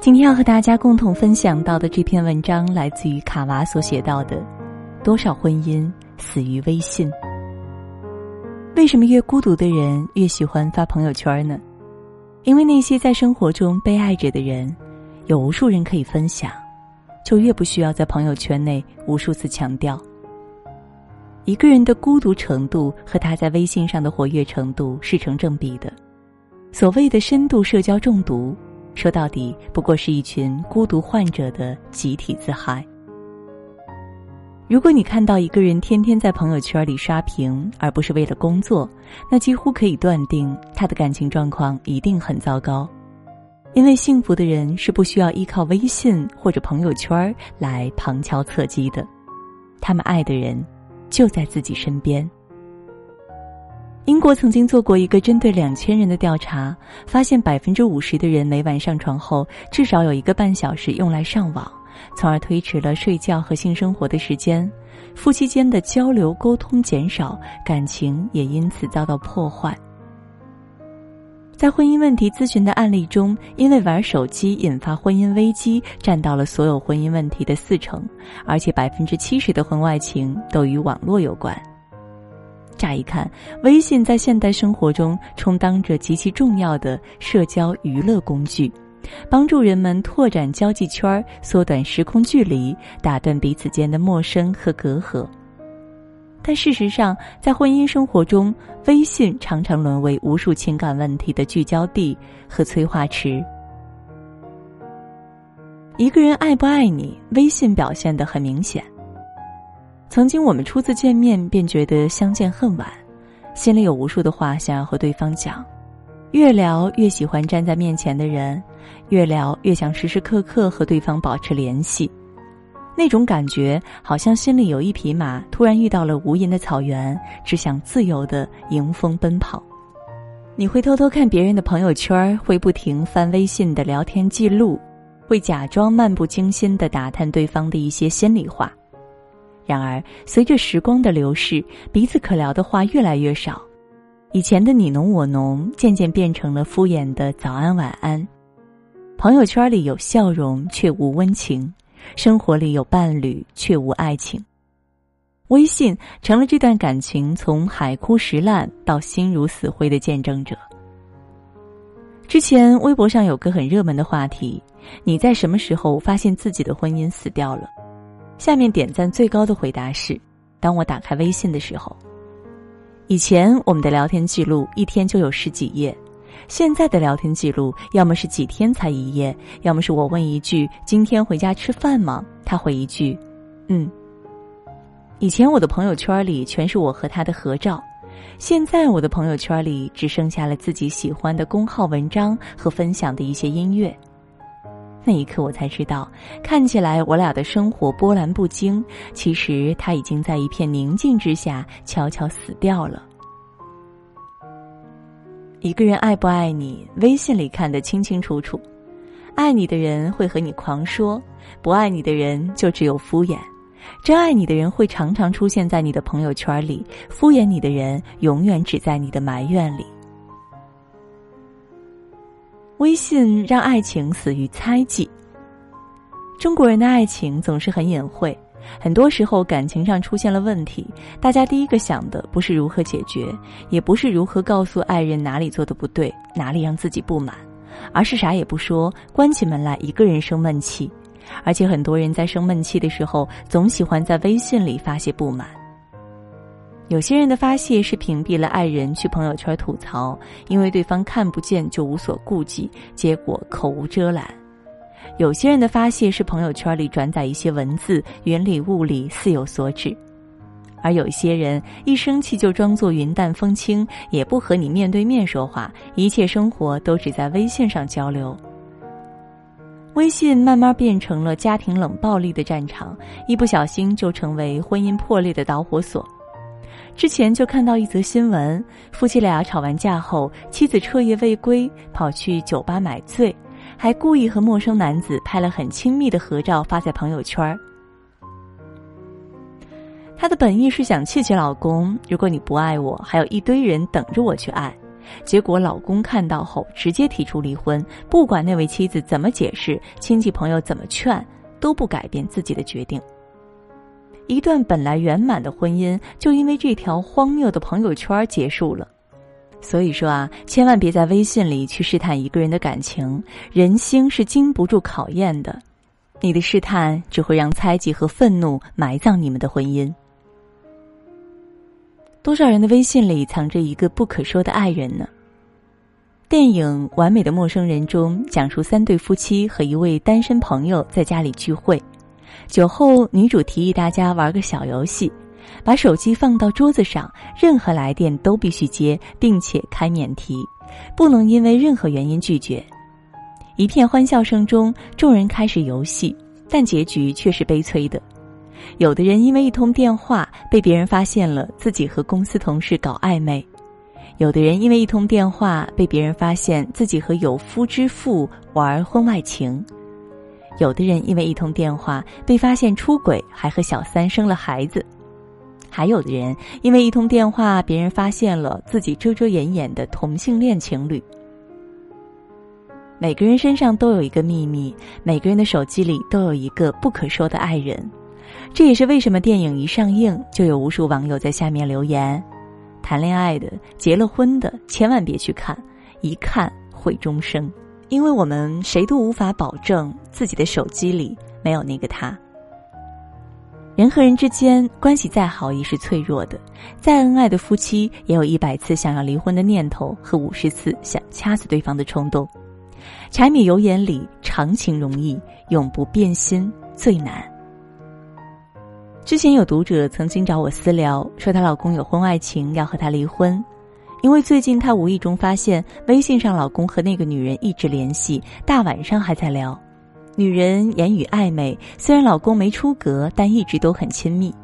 今天要和大家共同分享到的这篇文章，来自于卡娃所写到的：多少婚姻死于微信？为什么越孤独的人越喜欢发朋友圈呢？因为那些在生活中被爱着的人，有无数人可以分享，就越不需要在朋友圈内无数次强调。一个人的孤独程度和他在微信上的活跃程度是成正比的。所谓的深度社交中毒。说到底，不过是一群孤独患者的集体自嗨。如果你看到一个人天天在朋友圈里刷屏，而不是为了工作，那几乎可以断定他的感情状况一定很糟糕。因为幸福的人是不需要依靠微信或者朋友圈来旁敲侧击的，他们爱的人就在自己身边。英国曾经做过一个针对两千人的调查，发现百分之五十的人每晚上床后至少有一个半小时用来上网，从而推迟了睡觉和性生活的时间，夫妻间的交流沟通减少，感情也因此遭到破坏。在婚姻问题咨询的案例中，因为玩手机引发婚姻危机占到了所有婚姻问题的四成，而且百分之七十的婚外情都与网络有关。乍一看，微信在现代生活中充当着极其重要的社交娱乐工具，帮助人们拓展交际圈、缩短时空距离、打断彼此间的陌生和隔阂。但事实上，在婚姻生活中，微信常常沦为无数情感问题的聚焦地和催化池。一个人爱不爱你，微信表现的很明显。曾经我们初次见面便觉得相见恨晚，心里有无数的话想要和对方讲，越聊越喜欢站在面前的人，越聊越想时时刻刻和对方保持联系，那种感觉好像心里有一匹马突然遇到了无垠的草原，只想自由的迎风奔跑。你会偷偷看别人的朋友圈，会不停翻微信的聊天记录，会假装漫不经心的打探对方的一些心里话。然而，随着时光的流逝，彼此可聊的话越来越少，以前的你侬我侬渐渐变成了敷衍的早安晚安。朋友圈里有笑容却无温情，生活里有伴侣却无爱情。微信成了这段感情从海枯石烂到心如死灰的见证者。之前微博上有个很热门的话题：你在什么时候发现自己的婚姻死掉了？下面点赞最高的回答是：当我打开微信的时候。以前我们的聊天记录一天就有十几页，现在的聊天记录要么是几天才一页，要么是我问一句“今天回家吃饭吗？”他回一句“嗯”。以前我的朋友圈里全是我和他的合照，现在我的朋友圈里只剩下了自己喜欢的公号文章和分享的一些音乐。那一刻，我才知道，看起来我俩的生活波澜不惊，其实他已经在一片宁静之下悄悄死掉了。一个人爱不爱你，微信里看得清清楚楚。爱你的人会和你狂说，不爱你的人就只有敷衍。真爱你的人会常常出现在你的朋友圈里，敷衍你的人永远只在你的埋怨里。微信让爱情死于猜忌。中国人的爱情总是很隐晦，很多时候感情上出现了问题，大家第一个想的不是如何解决，也不是如何告诉爱人哪里做的不对，哪里让自己不满，而是啥也不说，关起门来一个人生闷气。而且很多人在生闷气的时候，总喜欢在微信里发泄不满。有些人的发泄是屏蔽了爱人去朋友圈吐槽，因为对方看不见就无所顾忌，结果口无遮拦；有些人的发泄是朋友圈里转载一些文字，云里雾里似有所指；而有些人一生气就装作云淡风轻，也不和你面对面说话，一切生活都只在微信上交流。微信慢慢变成了家庭冷暴力的战场，一不小心就成为婚姻破裂的导火索。之前就看到一则新闻，夫妻俩吵完架后，妻子彻夜未归，跑去酒吧买醉，还故意和陌生男子拍了很亲密的合照发在朋友圈儿。她的本意是想气气老公，如果你不爱我，还有一堆人等着我去爱，结果老公看到后直接提出离婚，不管那位妻子怎么解释，亲戚朋友怎么劝，都不改变自己的决定。一段本来圆满的婚姻，就因为这条荒谬的朋友圈结束了。所以说啊，千万别在微信里去试探一个人的感情，人心是经不住考验的。你的试探只会让猜忌和愤怒埋葬你们的婚姻。多少人的微信里藏着一个不可说的爱人呢？电影《完美的陌生人》中讲述三对夫妻和一位单身朋友在家里聚会，酒后女主提议大家玩个小游戏，把手机放到桌子上，任何来电都必须接，并且开免提，不能因为任何原因拒绝。一片欢笑声中，众人开始游戏，但结局却是悲催的。有的人因为一通电话被别人发现了自己和公司同事搞暧昧，有的人因为一通电话被别人发现自己和有夫之妇玩婚外情，有的人因为一通电话被发现出轨还和小三生了孩子，还有的人因为一通电话别人发现了自己遮遮掩掩的同性恋情侣。每个人身上都有一个秘密，每个人的手机里都有一个不可说的爱人。这也是为什么电影一上映就有无数网友在下面留言：“谈恋爱的、结了婚的，千万别去看，一看毁终生。”因为我们谁都无法保证自己的手机里没有那个他。人和人之间关系再好也是脆弱的，再恩爱的夫妻也有一百次想要离婚的念头和五十次想掐死对方的冲动。柴米油盐里，长情容易，永不变心最难。之前有读者曾经找我私聊，说她老公有婚外情，要和她离婚。因为最近她无意中发现微信上老公和那个女人一直联系，大晚上还在聊。女人言语暧昧，虽然老公没出格，但一直都很亲密。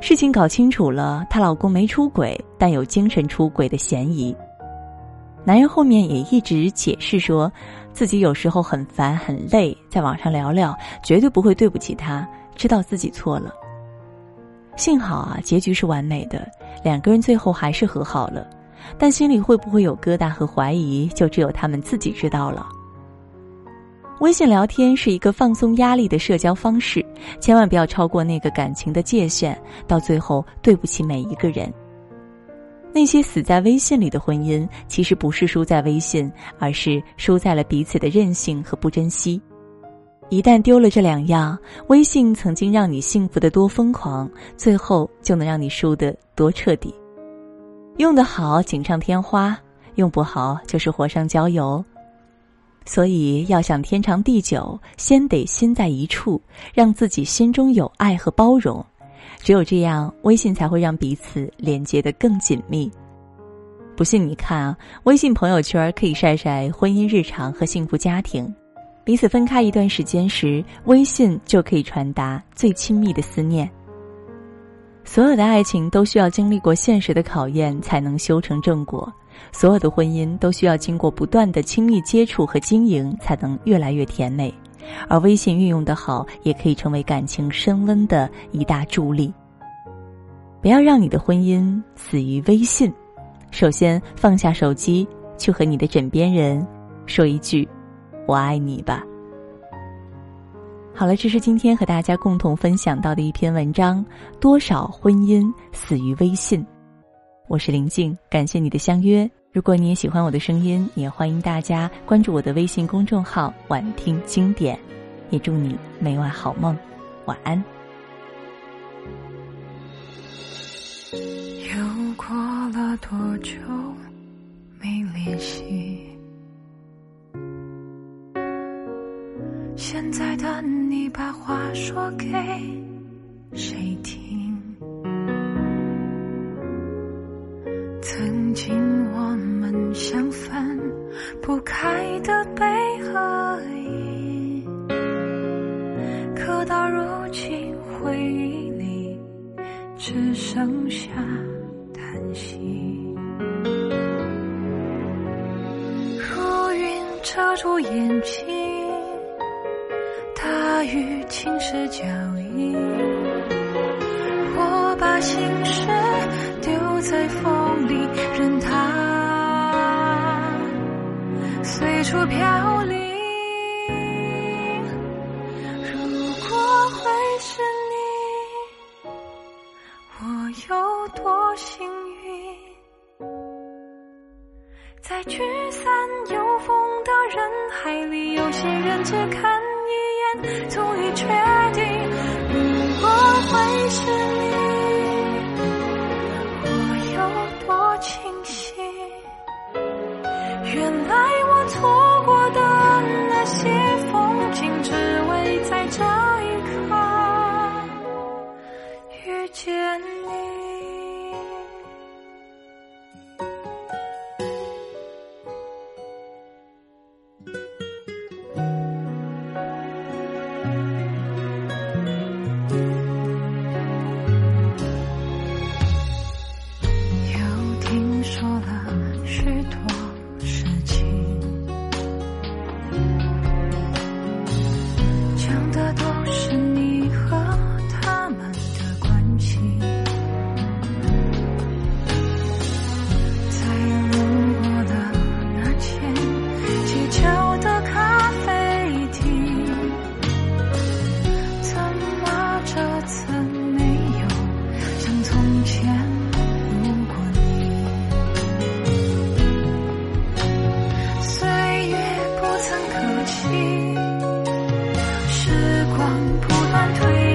事情搞清楚了，她老公没出轨，但有精神出轨的嫌疑。男人后面也一直解释说，自己有时候很烦很累，在网上聊聊，绝对不会对不起她。知道自己错了，幸好啊，结局是完美的，两个人最后还是和好了。但心里会不会有疙瘩和怀疑，就只有他们自己知道了。微信聊天是一个放松压力的社交方式，千万不要超过那个感情的界限，到最后对不起每一个人。那些死在微信里的婚姻，其实不是输在微信，而是输在了彼此的任性和不珍惜。一旦丢了这两样，微信曾经让你幸福的多疯狂，最后就能让你输得多彻底。用得好锦上添花，用不好就是火上浇油。所以要想天长地久，先得心在一处，让自己心中有爱和包容。只有这样，微信才会让彼此连接的更紧密。不信你看啊，微信朋友圈可以晒晒婚姻日常和幸福家庭。彼此分开一段时间时，微信就可以传达最亲密的思念。所有的爱情都需要经历过现实的考验，才能修成正果；所有的婚姻都需要经过不断的亲密接触和经营，才能越来越甜美。而微信运用的好，也可以成为感情升温的一大助力。不要让你的婚姻死于微信，首先放下手机，去和你的枕边人说一句。我爱你吧。好了，这是今天和大家共同分享到的一篇文章。多少婚姻死于微信？我是林静，感谢你的相约。如果你也喜欢我的声音，也欢迎大家关注我的微信公众号“晚听经典”。也祝你每晚好梦，晚安。又过了多久没联系？现在的你把话说给谁听？曾经我们像分不开的悲和喜，可到如今回忆里只剩下叹息。如云遮住眼睛。大雨侵蚀脚印我把心事丢在风里任它随处飘零。如果会是你我有多幸运在聚散有风的人海里有些人只看终于确定，如果会是你，我有多清醒。原来我错过的那些风景，只为在这一刻遇见你。时光不断推